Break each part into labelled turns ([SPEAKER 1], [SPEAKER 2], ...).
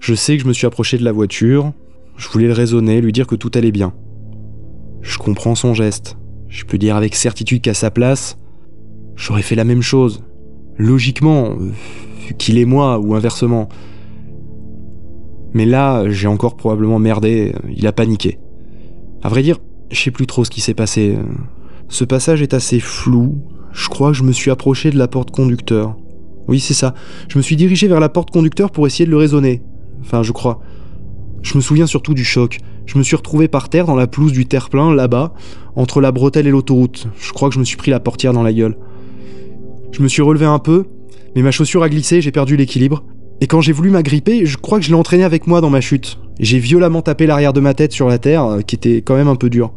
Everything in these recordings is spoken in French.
[SPEAKER 1] Je sais que je me suis approché de la voiture, je voulais le raisonner, lui dire que tout allait bien. Je comprends son geste. Je peux dire avec certitude qu'à sa place, j'aurais fait la même chose. Logiquement, qu'il est moi ou inversement. Mais là, j'ai encore probablement merdé, il a paniqué. À vrai dire, je sais plus trop ce qui s'est passé. Ce passage est assez flou. Je crois que je me suis approché de la porte conducteur. Oui, c'est ça. Je me suis dirigé vers la porte conducteur pour essayer de le raisonner. Enfin, je crois. Je me souviens surtout du choc. Je me suis retrouvé par terre dans la pelouse du terre-plein, là-bas, entre la bretelle et l'autoroute. Je crois que je me suis pris la portière dans la gueule. Je me suis relevé un peu, mais ma chaussure a glissé, j'ai perdu l'équilibre. Et quand j'ai voulu m'agripper, je crois que je l'ai entraîné avec moi dans ma chute. J'ai violemment tapé l'arrière de ma tête sur la terre, euh, qui était quand même un peu dur.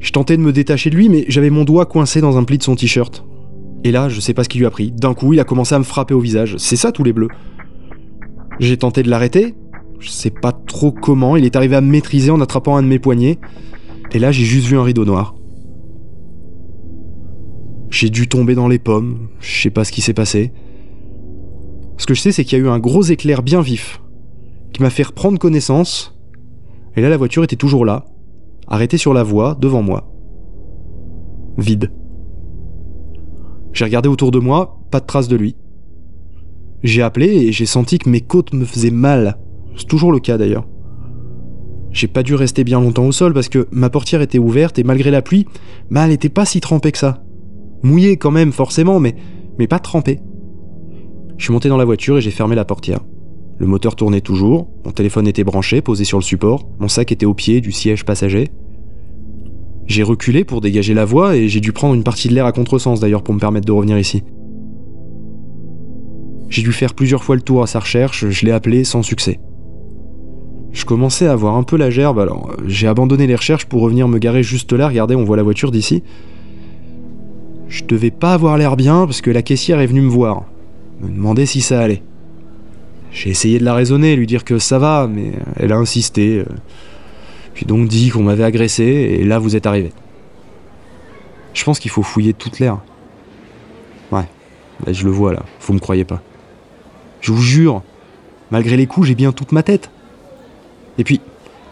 [SPEAKER 1] Je tentais de me détacher de lui, mais j'avais mon doigt coincé dans un pli de son t-shirt. Et là, je sais pas ce qui lui a pris. D'un coup, il a commencé à me frapper au visage. C'est ça tous les bleus. J'ai tenté de l'arrêter. Je sais pas trop comment. Il est arrivé à me maîtriser en attrapant un de mes poignets. Et là, j'ai juste vu un rideau noir. J'ai dû tomber dans les pommes. Je sais pas ce qui s'est passé. Ce que je sais, c'est qu'il y a eu un gros éclair bien vif qui m'a fait reprendre connaissance. Et là, la voiture était toujours là, arrêtée sur la voie, devant moi. Vide. J'ai regardé autour de moi, pas de trace de lui. J'ai appelé et j'ai senti que mes côtes me faisaient mal. C'est toujours le cas d'ailleurs. J'ai pas dû rester bien longtemps au sol parce que ma portière était ouverte et malgré la pluie, elle était pas si trempée que ça. Mouillée quand même forcément, mais, mais pas trempée. Je suis monté dans la voiture et j'ai fermé la portière. Le moteur tournait toujours, mon téléphone était branché, posé sur le support, mon sac était au pied du siège passager. J'ai reculé pour dégager la voie et j'ai dû prendre une partie de l'air à contresens d'ailleurs pour me permettre de revenir ici. J'ai dû faire plusieurs fois le tour à sa recherche, je l'ai appelé sans succès. Je commençais à avoir un peu la gerbe, alors euh, j'ai abandonné les recherches pour revenir me garer juste là, regardez, on voit la voiture d'ici. Je devais pas avoir l'air bien parce que la caissière est venue me voir, me demander si ça allait. J'ai essayé de la raisonner, lui dire que ça va, mais elle a insisté. euh, Puis donc dit qu'on m'avait agressé, et là vous êtes arrivé. Je pense qu'il faut fouiller toute l'air. Ouais, là, je le vois là, vous me croyez pas. Je vous jure, malgré les coups, j'ai bien toute ma tête. Et puis,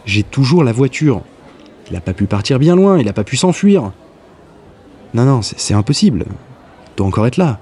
[SPEAKER 1] j'ai toujours la voiture. Il a pas pu partir bien loin, il a pas pu s'enfuir. Non, non, c'est impossible. Il doit encore être là.